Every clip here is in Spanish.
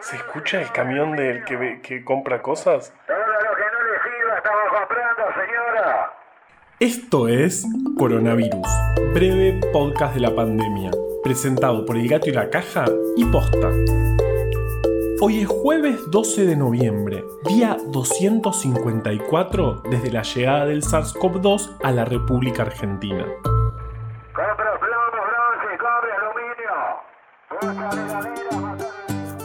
¿Se escucha el camión del que, que compra cosas? Todo lo que no le sirva estamos comprando, señora. Esto es Coronavirus, breve podcast de la pandemia, presentado por El Gato y la Caja y Posta. Hoy es jueves 12 de noviembre, día 254 desde la llegada del SARS-CoV-2 a la República Argentina. Compra plomo, bronce, cobre, aluminio.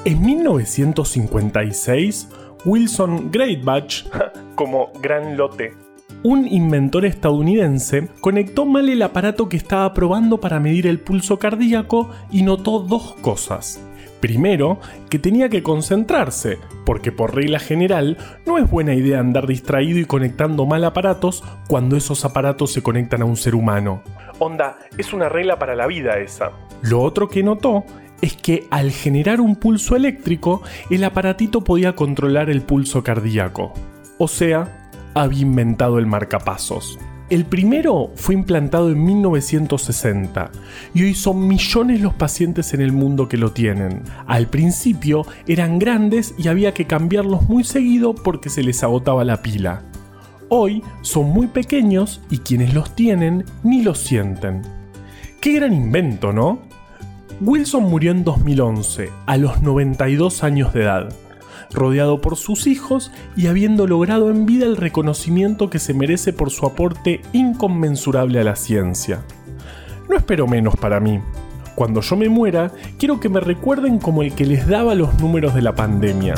En 1956, Wilson Greatbatch, como Gran Lote, un inventor estadounidense, conectó mal el aparato que estaba probando para medir el pulso cardíaco y notó dos cosas. Primero, que tenía que concentrarse, porque por regla general no es buena idea andar distraído y conectando mal aparatos cuando esos aparatos se conectan a un ser humano. Onda, es una regla para la vida esa. Lo otro que notó es que al generar un pulso eléctrico, el aparatito podía controlar el pulso cardíaco. O sea, había inventado el marcapasos. El primero fue implantado en 1960 y hoy son millones los pacientes en el mundo que lo tienen. Al principio eran grandes y había que cambiarlos muy seguido porque se les agotaba la pila. Hoy son muy pequeños y quienes los tienen ni los sienten. Qué gran invento, ¿no? Wilson murió en 2011, a los 92 años de edad, rodeado por sus hijos y habiendo logrado en vida el reconocimiento que se merece por su aporte inconmensurable a la ciencia. No espero menos para mí. Cuando yo me muera, quiero que me recuerden como el que les daba los números de la pandemia.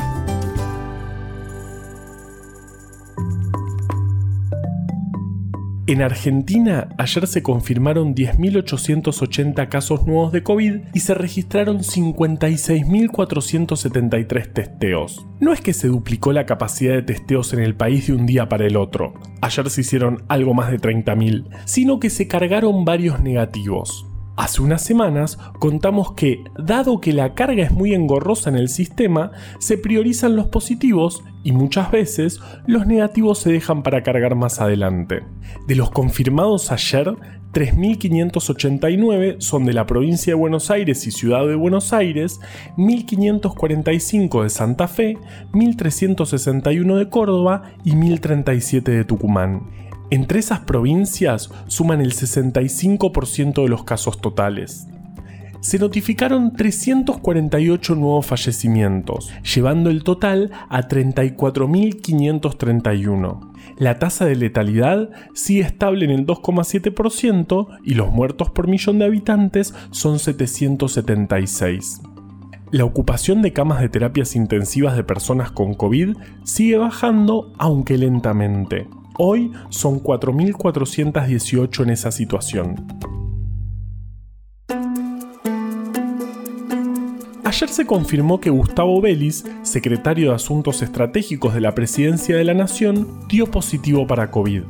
En Argentina, ayer se confirmaron 10.880 casos nuevos de COVID y se registraron 56.473 testeos. No es que se duplicó la capacidad de testeos en el país de un día para el otro, ayer se hicieron algo más de 30.000, sino que se cargaron varios negativos. Hace unas semanas contamos que, dado que la carga es muy engorrosa en el sistema, se priorizan los positivos y muchas veces los negativos se dejan para cargar más adelante. De los confirmados ayer, 3.589 son de la provincia de Buenos Aires y Ciudad de Buenos Aires, 1.545 de Santa Fe, 1.361 de Córdoba y 1.037 de Tucumán. Entre esas provincias suman el 65% de los casos totales. Se notificaron 348 nuevos fallecimientos, llevando el total a 34.531. La tasa de letalidad sigue estable en el 2,7% y los muertos por millón de habitantes son 776. La ocupación de camas de terapias intensivas de personas con COVID sigue bajando, aunque lentamente. Hoy son 4.418 en esa situación. Ayer se confirmó que Gustavo Vélez, secretario de Asuntos Estratégicos de la Presidencia de la Nación, dio positivo para COVID.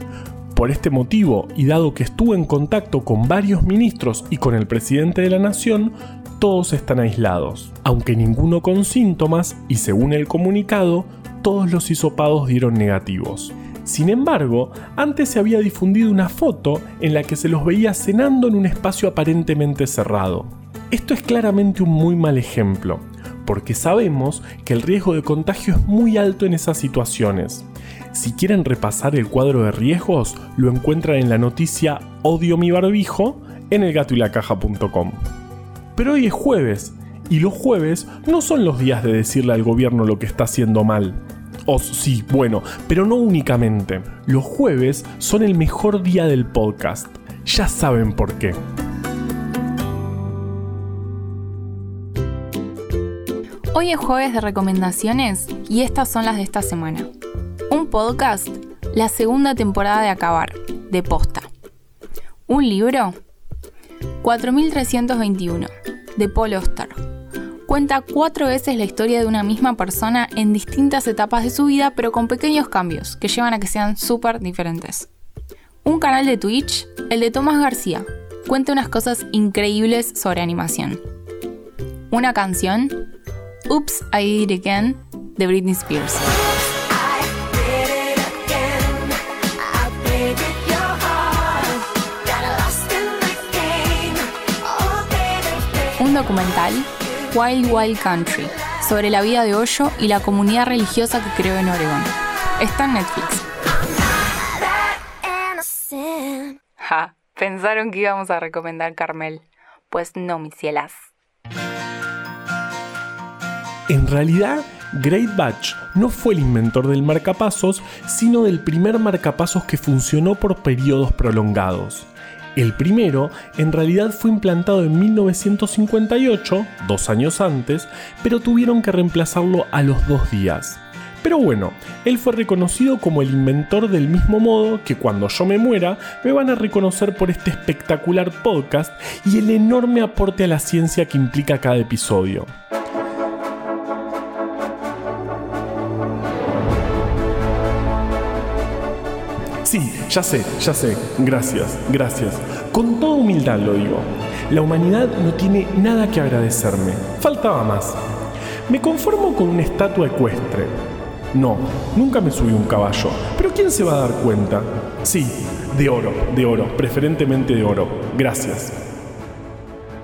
Por este motivo, y dado que estuvo en contacto con varios ministros y con el presidente de la Nación, todos están aislados, aunque ninguno con síntomas y según el comunicado, todos los hisopados dieron negativos. Sin embargo, antes se había difundido una foto en la que se los veía cenando en un espacio aparentemente cerrado. Esto es claramente un muy mal ejemplo, porque sabemos que el riesgo de contagio es muy alto en esas situaciones. Si quieren repasar el cuadro de riesgos, lo encuentran en la noticia Odio mi barbijo en elgatoylacaja.com. Pero hoy es jueves, y los jueves no son los días de decirle al gobierno lo que está haciendo mal. O sí, bueno, pero no únicamente. Los jueves son el mejor día del podcast. Ya saben por qué. Hoy es jueves de recomendaciones y estas son las de esta semana. Un podcast, la segunda temporada de Acabar, de Posta. Un libro, 4321, de Paul Oster. Cuenta cuatro veces la historia de una misma persona en distintas etapas de su vida, pero con pequeños cambios que llevan a que sean súper diferentes. Un canal de Twitch, el de Tomás García, cuenta unas cosas increíbles sobre animación. Una canción, Oops, I Did It Again, de Britney Spears. Un documental, Wild Wild Country, sobre la vida de Hoyo y la comunidad religiosa que creó en Oregón. Está en Netflix. Ja, pensaron que íbamos a recomendar Carmel. Pues no, mis cielas. En realidad, Great Batch no fue el inventor del marcapasos, sino del primer marcapasos que funcionó por periodos prolongados. El primero en realidad fue implantado en 1958, dos años antes, pero tuvieron que reemplazarlo a los dos días. Pero bueno, él fue reconocido como el inventor del mismo modo que cuando yo me muera me van a reconocer por este espectacular podcast y el enorme aporte a la ciencia que implica cada episodio. Ya sé, ya sé. Gracias, gracias. Con toda humildad lo digo. La humanidad no tiene nada que agradecerme. Faltaba más. Me conformo con una estatua ecuestre. No, nunca me subí un caballo. Pero ¿quién se va a dar cuenta? Sí, de oro, de oro, preferentemente de oro. Gracias.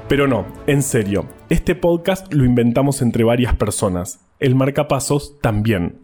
Pero no, en serio, este podcast lo inventamos entre varias personas. El marcapasos también.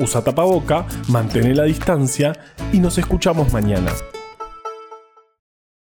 usa tapaboca, mantén la distancia y nos escuchamos mañana.